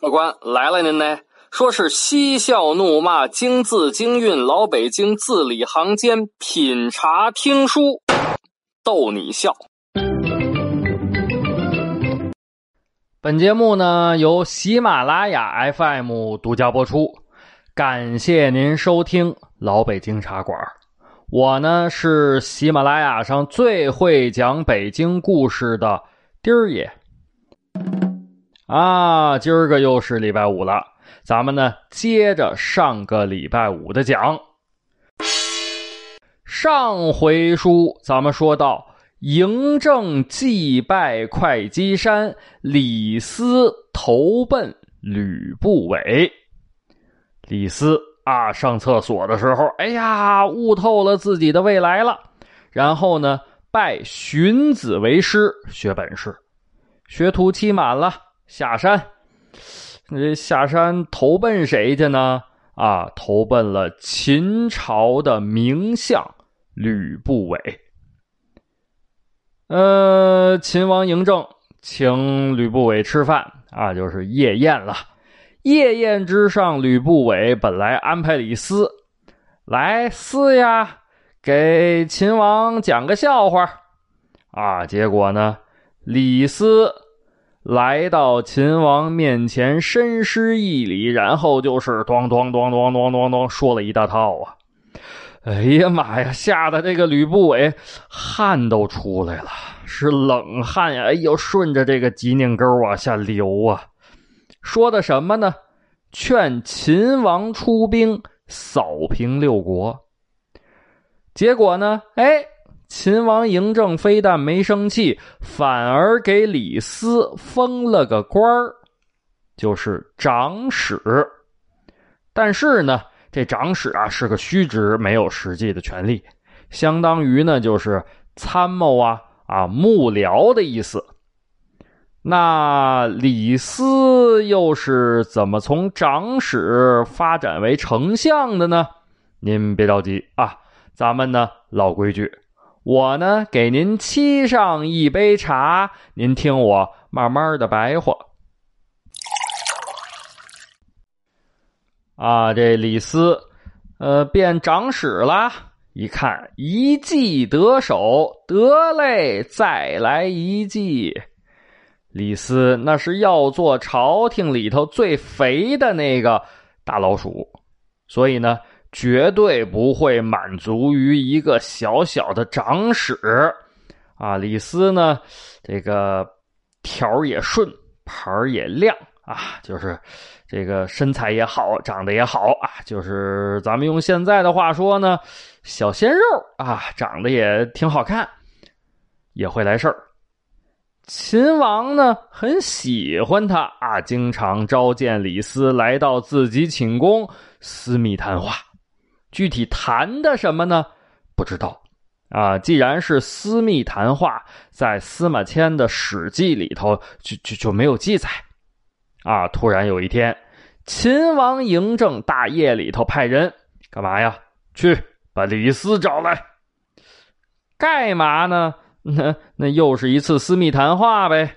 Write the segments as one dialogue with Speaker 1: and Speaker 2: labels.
Speaker 1: 客官来了，您呢？说是嬉笑怒骂，京字京韵，老北京字里行间，品茶听书，逗你笑。本节目呢由喜马拉雅 FM 独家播出，感谢您收听老北京茶馆。我呢是喜马拉雅上最会讲北京故事的丁儿爷。啊，今儿个又是礼拜五了。咱们呢，接着上个礼拜五的讲。上回书咱们说到，嬴政祭拜会稽山，李斯投奔吕不韦。李斯啊，上厕所的时候，哎呀，悟透了自己的未来了。然后呢，拜荀子为师，学本事。学徒期满了，下山。这下山投奔谁去呢？啊，投奔了秦朝的名相吕不韦。呃，秦王嬴政请吕不韦吃饭啊，就是夜宴了。夜宴之上，吕不韦本来安排李斯来斯呀，给秦王讲个笑话啊，结果呢，李斯。来到秦王面前，深施一礼，然后就是咣咣咣咣咣咣咣说了一大套啊！哎呀妈呀，吓得这个吕不韦汗都出来了，是冷汗呀！哎呦，顺着这个脊梁沟往下流啊！说的什么呢？劝秦王出兵扫平六国。结果呢？哎。秦王嬴政非但没生气，反而给李斯封了个官儿，就是长史。但是呢，这长史啊是个虚职，没有实际的权利，相当于呢就是参谋啊啊幕僚的意思。那李斯又是怎么从长史发展为丞相的呢？您别着急啊，咱们呢老规矩。我呢，给您沏上一杯茶，您听我慢慢的白话。啊，这李斯，呃，变长史了，一看一计得手，得嘞，再来一计。李斯那是要做朝廷里头最肥的那个大老鼠，所以呢。绝对不会满足于一个小小的长史，啊，李斯呢，这个条也顺，盘也亮啊，就是这个身材也好，长得也好啊，就是咱们用现在的话说呢，小鲜肉啊，长得也挺好看，也会来事儿。秦王呢很喜欢他啊，经常召见李斯来到自己寝宫私密谈话。具体谈的什么呢？不知道，啊，既然是私密谈话，在司马迁的《史记》里头就就就没有记载，啊，突然有一天，秦王嬴政大夜里头派人干嘛呀？去把李斯找来，干嘛呢？那那又是一次私密谈话呗，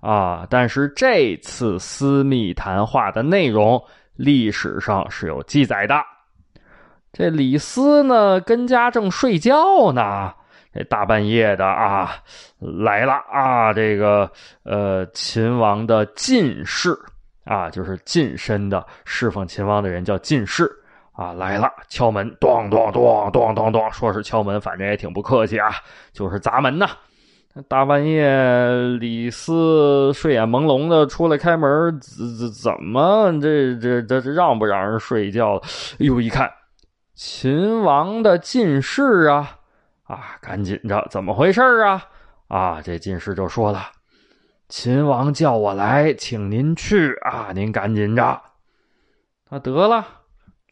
Speaker 1: 啊，但是这次私密谈话的内容，历史上是有记载的。这李斯呢，跟家正睡觉呢，这大半夜的啊，来了啊，这个呃，秦王的近侍啊，就是近身的侍奉秦王的人叫近侍啊，来了，敲门，咚咚咚咚咚咚，说是敲门，反正也挺不客气啊，就是砸门呐。大半夜，李斯睡眼朦胧的出来开门，怎怎怎么这这这让不让人睡觉？哎呦，一看。秦王的进士啊，啊，赶紧着，怎么回事啊？啊，这进士就说了：“秦王叫我来，请您去啊，您赶紧着。”那得了，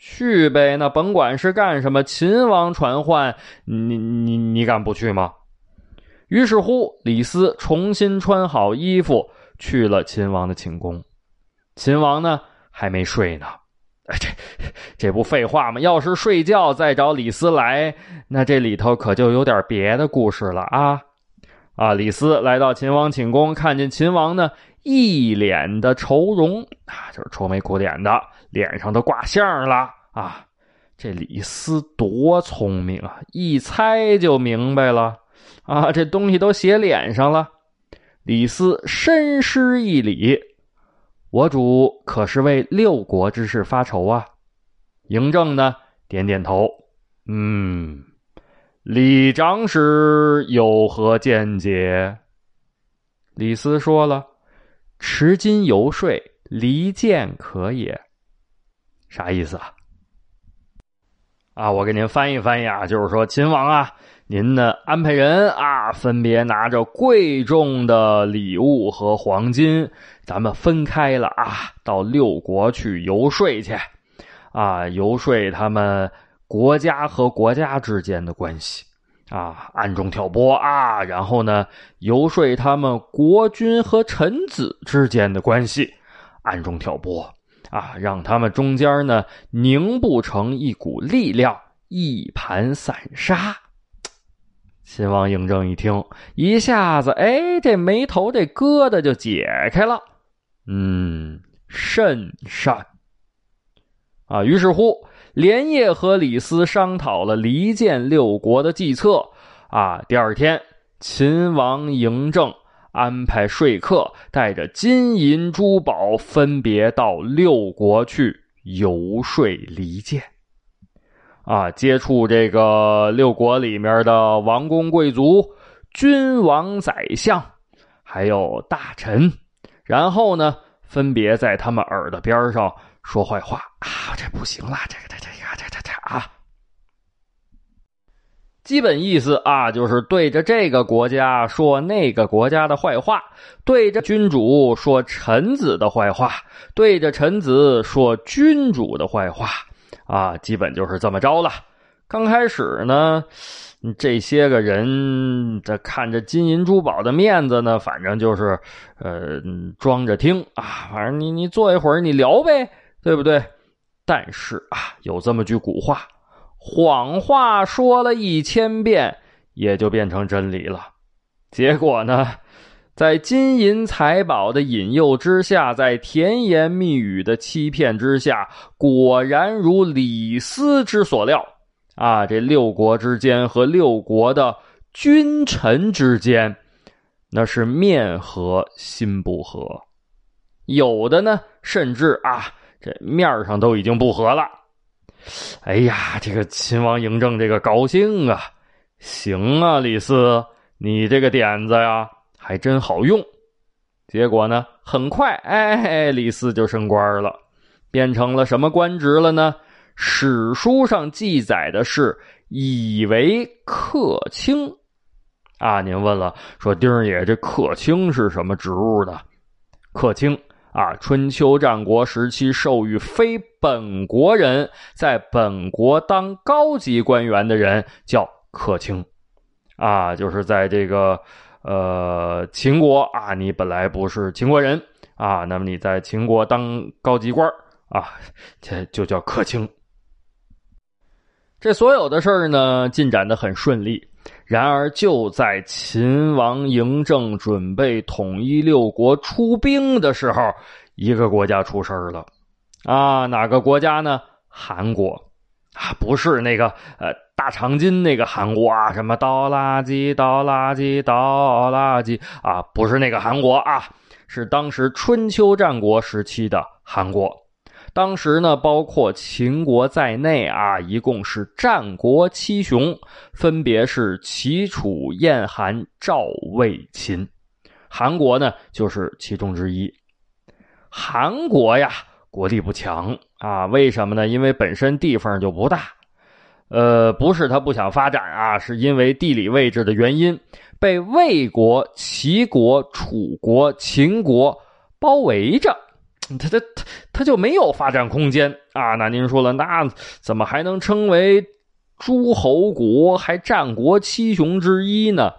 Speaker 1: 去呗。那甭管是干什么，秦王传唤你，你你敢不去吗？于是乎，李斯重新穿好衣服，去了秦王的寝宫。秦王呢，还没睡呢。这这不废话吗？要是睡觉再找李斯来，那这里头可就有点别的故事了啊！啊，李斯来到秦王寝宫，看见秦王呢，一脸的愁容啊，就是愁眉苦脸的，脸上都挂相了啊。这李斯多聪明啊，一猜就明白了啊，这东西都写脸上了。李斯深施一礼：“我主可是为六国之事发愁啊？”嬴政呢，点点头：“嗯，李长史有何见解？”李斯说了：“持金游说，离间可也。”啥意思啊？啊，我给您翻译翻译啊，就是说，秦王啊，您呢安排人啊，分别拿着贵重的礼物和黄金，咱们分开了啊，到六国去游说去，啊，游说他们国家和国家之间的关系，啊，暗中挑拨啊，然后呢，游说他们国君和臣子之间的关系，暗中挑拨。啊，让他们中间呢凝不成一股力量，一盘散沙。秦王嬴政一听，一下子，哎，这眉头这疙瘩就解开了。嗯，甚善。啊，于是乎，连夜和李斯商讨了离间六国的计策。啊，第二天，秦王嬴政。安排说客带着金银珠宝，分别到六国去游说离间，啊，接触这个六国里面的王公贵族、君王宰相，还有大臣，然后呢，分别在他们耳朵边上说坏话。啊，这不行了，这个这这个这这这啊。基本意思啊，就是对着这个国家说那个国家的坏话，对着君主说臣子的坏话，对着臣子说君主的坏话，啊，基本就是这么着了。刚开始呢，这些个人这看着金银珠宝的面子呢，反正就是，呃，装着听啊，反正你你坐一会儿你聊呗，对不对？但是啊，有这么句古话。谎话说了一千遍，也就变成真理了。结果呢，在金银财宝的引诱之下，在甜言蜜语的欺骗之下，果然如李斯之所料啊！这六国之间和六国的君臣之间，那是面和心不和，有的呢，甚至啊，这面上都已经不和了。哎呀，这个秦王嬴政这个高兴啊！行啊，李斯，你这个点子呀还真好用。结果呢，很快，哎，李斯就升官了，变成了什么官职了呢？史书上记载的是以为客卿。啊，您问了，说丁儿爷这客卿是什么职务的？客卿。啊，春秋战国时期授予非本国人在本国当高级官员的人叫客卿，啊，就是在这个呃秦国啊，你本来不是秦国人啊，那么你在秦国当高级官啊，这就叫客卿。这所有的事儿呢，进展的很顺利。然而，就在秦王嬴政准备统一六国出兵的时候，一个国家出事了，啊，哪个国家呢？韩国，啊，不是那个呃大长今那个韩国啊，什么倒垃圾、倒垃圾、倒垃圾啊，不是那个韩国啊，是当时春秋战国时期的韩国。当时呢，包括秦国在内啊，一共是战国七雄，分别是齐、楚、燕、韩、赵、魏、秦，韩国呢就是其中之一。韩国呀，国力不强啊，为什么呢？因为本身地方就不大，呃，不是他不想发展啊，是因为地理位置的原因，被魏国、齐国、楚国、秦国包围着。他他他他就没有发展空间啊！那您说了，那怎么还能称为诸侯国，还战国七雄之一呢？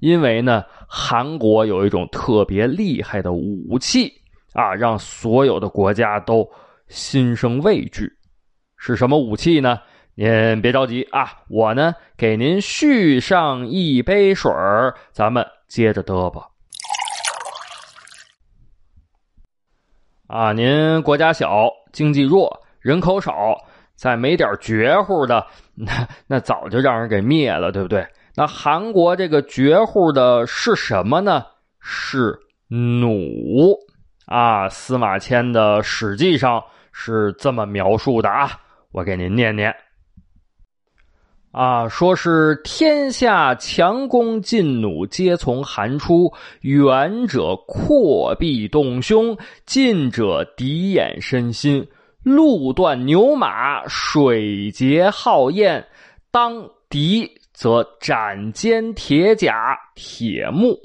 Speaker 1: 因为呢，韩国有一种特别厉害的武器啊，让所有的国家都心生畏惧。是什么武器呢？您别着急啊，我呢给您续上一杯水儿，咱们接着嘚吧。啊，您国家小，经济弱，人口少，再没点绝户的，那那早就让人给灭了，对不对？那韩国这个绝户的是什么呢？是弩啊！司马迁的《史记》上是这么描述的啊，我给您念念。啊，说是天下强弓劲弩皆从韩出，远者阔臂动胸，近者敌眼身心，路断牛马，水竭号焰，当敌则斩坚铁甲铁木。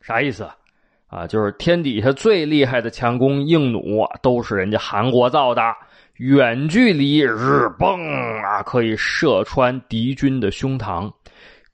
Speaker 1: 啥意思？啊，就是天底下最厉害的强弓硬弩都是人家韩国造的。远距离日崩啊，可以射穿敌军的胸膛；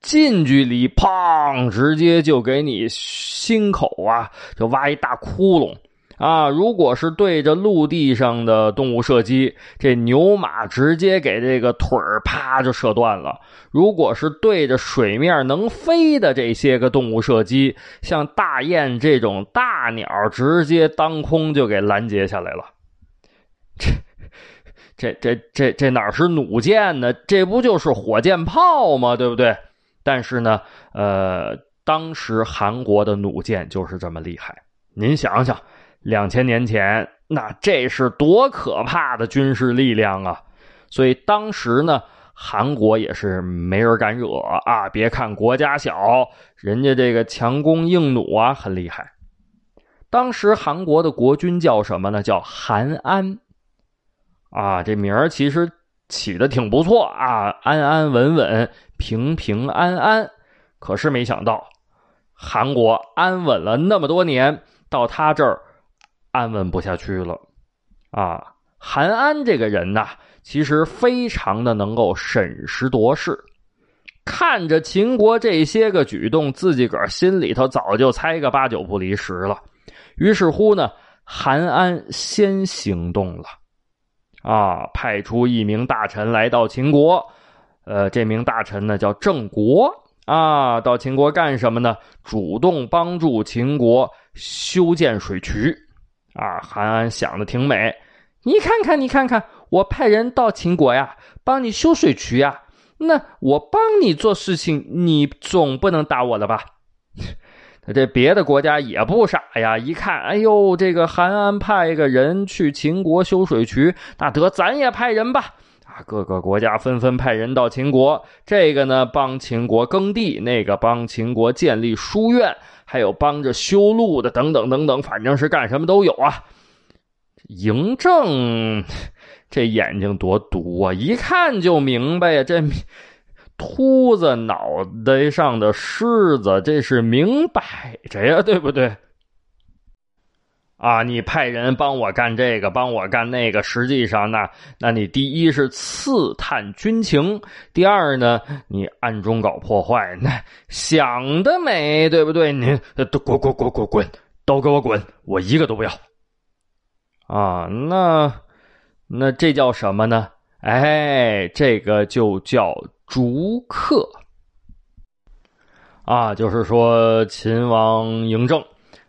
Speaker 1: 近距离砰，直接就给你心口啊，就挖一大窟窿啊！如果是对着陆地上的动物射击，这牛马直接给这个腿啪就射断了；如果是对着水面能飞的这些个动物射击，像大雁这种大鸟，直接当空就给拦截下来了。这。这这这这哪是弩箭呢？这不就是火箭炮吗？对不对？但是呢，呃，当时韩国的弩箭就是这么厉害。您想想，两千年前那这是多可怕的军事力量啊！所以当时呢，韩国也是没人敢惹啊。别看国家小，人家这个强弓硬弩啊很厉害。当时韩国的国君叫什么呢？叫韩安。啊，这名儿其实起的挺不错啊，安安稳稳、平平安安。可是没想到，韩国安稳了那么多年，到他这儿安稳不下去了。啊，韩安这个人呐，其实非常的能够审时度势，看着秦国这些个举动，自己个儿心里头早就猜个八九不离十了。于是乎呢，韩安先行动了。啊，派出一名大臣来到秦国，呃，这名大臣呢叫郑国啊，到秦国干什么呢？主动帮助秦国修建水渠。啊，韩安想的挺美，你看看，你看看，我派人到秦国呀，帮你修水渠呀，那我帮你做事情，你总不能打我了吧？这别的国家也不傻呀，一看，哎呦，这个韩安派个人去秦国修水渠，那得咱也派人吧。啊，各个国家纷纷派人到秦国，这个呢帮秦国耕地，那个帮秦国建立书院，还有帮着修路的，等等等等，反正是干什么都有啊。嬴政这眼睛多毒啊，一看就明白呀，这。秃子脑袋上的虱子，这是明摆着呀，对不对？啊，你派人帮我干这个，帮我干那个，实际上那，那你第一是刺探军情，第二呢，你暗中搞破坏，那想得美，对不对？你都滚滚滚滚滚，都给我滚，我一个都不要。啊，那那这叫什么呢？哎，这个就叫。逐客啊，就是说秦王嬴政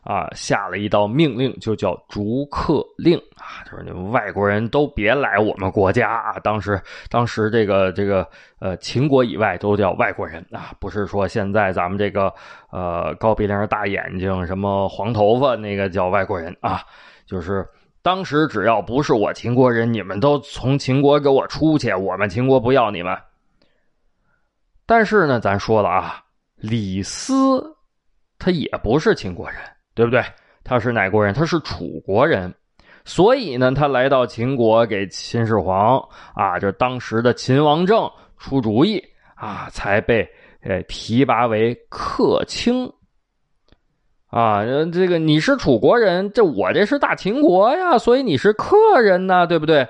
Speaker 1: 啊下了一道命令，就叫逐客令啊，就是你们外国人都别来我们国家啊。当时，当时这个这个呃，秦国以外都叫外国人啊，不是说现在咱们这个呃高鼻梁、大眼睛、什么黄头发那个叫外国人啊，就是当时只要不是我秦国人，你们都从秦国给我出去，我们秦国不要你们。但是呢，咱说了啊，李斯他也不是秦国人，对不对？他是哪国人？他是楚国人，所以呢，他来到秦国给秦始皇啊，就当时的秦王政出主意啊，才被呃提拔为客卿。啊，这个你是楚国人，这我这是大秦国呀，所以你是客人呢，对不对？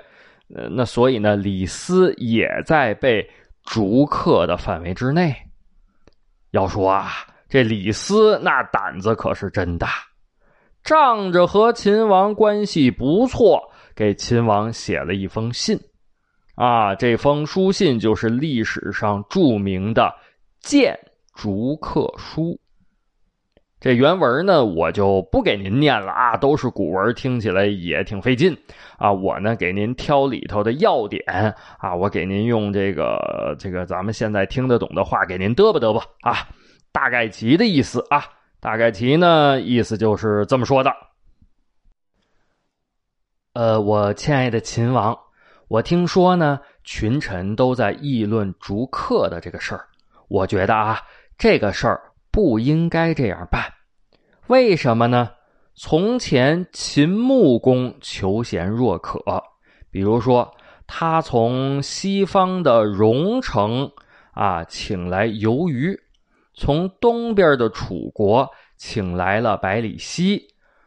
Speaker 1: 呃，那所以呢，李斯也在被。逐客的范围之内，要说啊，这李斯那胆子可是真大。仗着和秦王关系不错，给秦王写了一封信。啊，这封书信就是历史上著名的《谏逐客书》。这原文呢，我就不给您念了啊，都是古文，听起来也挺费劲啊。我呢，给您挑里头的要点啊，我给您用这个这个咱们现在听得懂的话给您嘚吧嘚吧啊。大概其的意思啊，大概其呢意思就是这么说的。呃，我亲爱的秦王，我听说呢，群臣都在议论逐客的这个事儿，我觉得啊，这个事儿。不应该这样办，为什么呢？从前秦穆公求贤若渴，比如说他从西方的戎城啊请来游鱼，从东边的楚国请来了百里奚，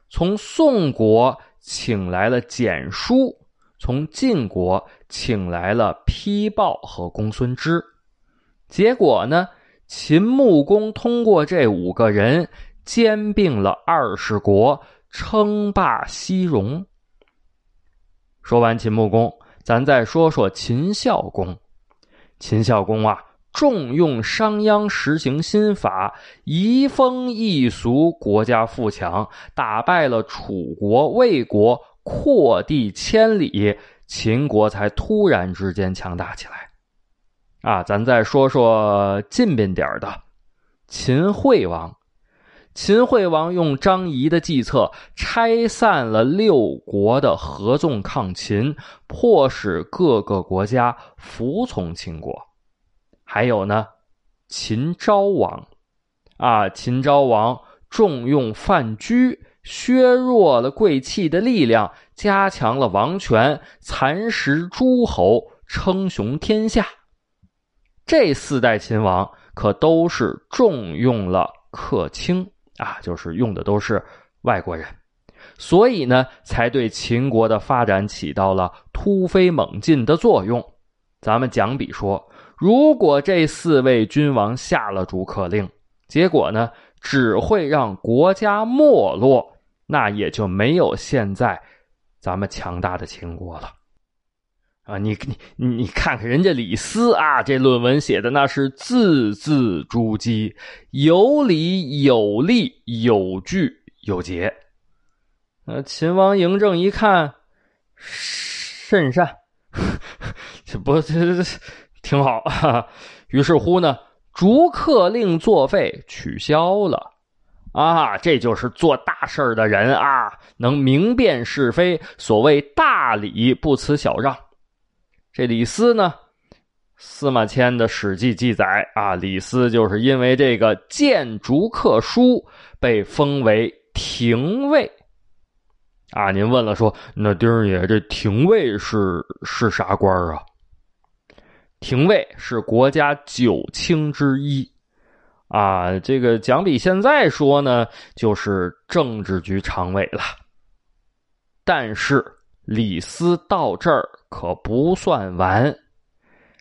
Speaker 1: 从宋国请来了简书，从晋国请来了丕豹和公孙支，结果呢？秦穆公通过这五个人兼并了二十国，称霸西戎。说完秦穆公，咱再说说秦孝公。秦孝公啊，重用商鞅，实行新法，移风易俗，国家富强，打败了楚国、魏国，扩地千里，秦国才突然之间强大起来。啊，咱再说说近边点的秦惠王。秦惠王用张仪的计策，拆散了六国的合纵抗秦，迫使各个国家服从秦国。还有呢，秦昭王。啊，秦昭王重用范雎，削弱了贵戚的力量，加强了王权，蚕食诸侯，称雄天下。这四代秦王可都是重用了客卿啊，就是用的都是外国人，所以呢，才对秦国的发展起到了突飞猛进的作用。咱们讲比说，如果这四位君王下了逐客令，结果呢，只会让国家没落，那也就没有现在咱们强大的秦国了。啊，你你你看看人家李斯啊，这论文写的那是字字珠玑，有理有力有据有节。呃，秦王嬴政一看甚善，这不这这挺好。于是乎呢，逐客令作废，取消了。啊，这就是做大事的人啊，能明辨是非。所谓大礼不辞小让。这李斯呢？司马迁的《史记》记载啊，李斯就是因为这个谏逐客书被封为廷尉。啊，您问了说，那丁儿爷这廷尉是是啥官啊？廷尉是国家九卿之一，啊，这个讲比现在说呢，就是政治局常委了。但是李斯到这儿。可不算完，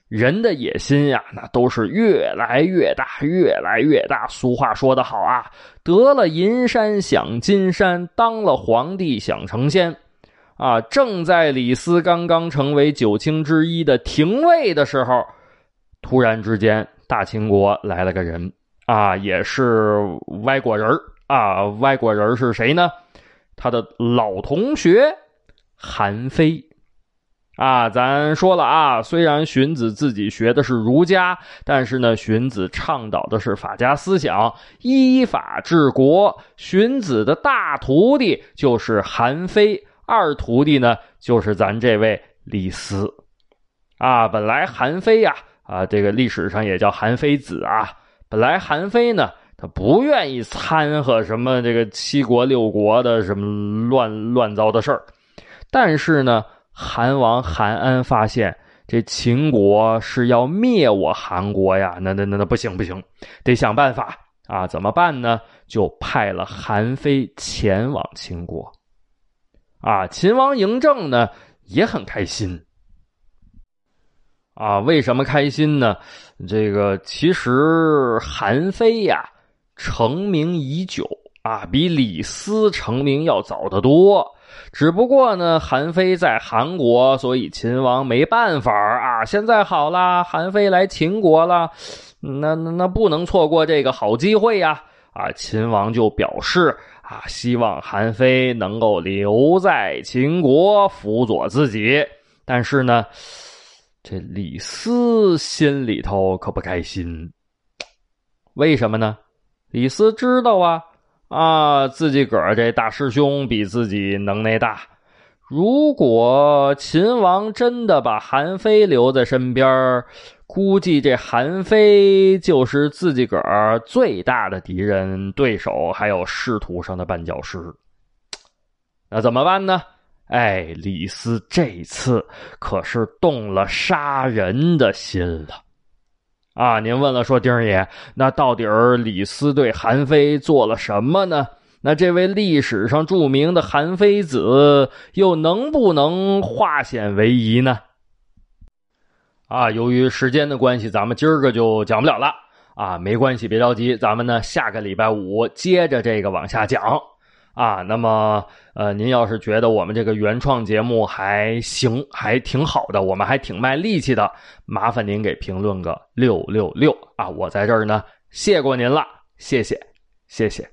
Speaker 1: 人的野心呀，那都是越来越大，越来越大。俗话说得好啊，得了银山想金山，当了皇帝想成仙。啊，正在李斯刚刚成为九卿之一的廷尉的时候，突然之间，大秦国来了个人啊，也是外国人啊。外国人是谁呢？他的老同学韩非。啊，咱说了啊，虽然荀子自己学的是儒家，但是呢，荀子倡导的是法家思想，依法治国。荀子的大徒弟就是韩非，二徒弟呢就是咱这位李斯。啊，本来韩非呀，啊，这个历史上也叫韩非子啊。本来韩非呢，他不愿意掺和什么这个七国六国的什么乱乱糟的事儿，但是呢。韩王韩安发现这秦国是要灭我韩国呀，那那那那不行不行，得想办法啊！怎么办呢？就派了韩非前往秦国。啊，秦王嬴政呢也很开心。啊，为什么开心呢？这个其实韩非呀成名已久啊，比李斯成名要早得多。只不过呢，韩非在韩国，所以秦王没办法啊。现在好了，韩非来秦国了，那那那不能错过这个好机会呀！啊，秦王就表示啊，希望韩非能够留在秦国辅佐自己。但是呢，这李斯心里头可不开心。为什么呢？李斯知道啊。啊，自己个儿这大师兄比自己能耐大。如果秦王真的把韩非留在身边，估计这韩非就是自己个儿最大的敌人、对手，还有仕途上的绊脚石。那怎么办呢？哎，李斯这次可是动了杀人的心了。啊，您问了，说丁爷，那到底儿李斯对韩非做了什么呢？那这位历史上著名的韩非子又能不能化险为夷呢？啊，由于时间的关系，咱们今儿个就讲不了了。啊，没关系，别着急，咱们呢下个礼拜五接着这个往下讲。啊，那么，呃，您要是觉得我们这个原创节目还行，还挺好的，我们还挺卖力气的，麻烦您给评论个六六六啊！我在这儿呢，谢过您了，谢谢，谢谢。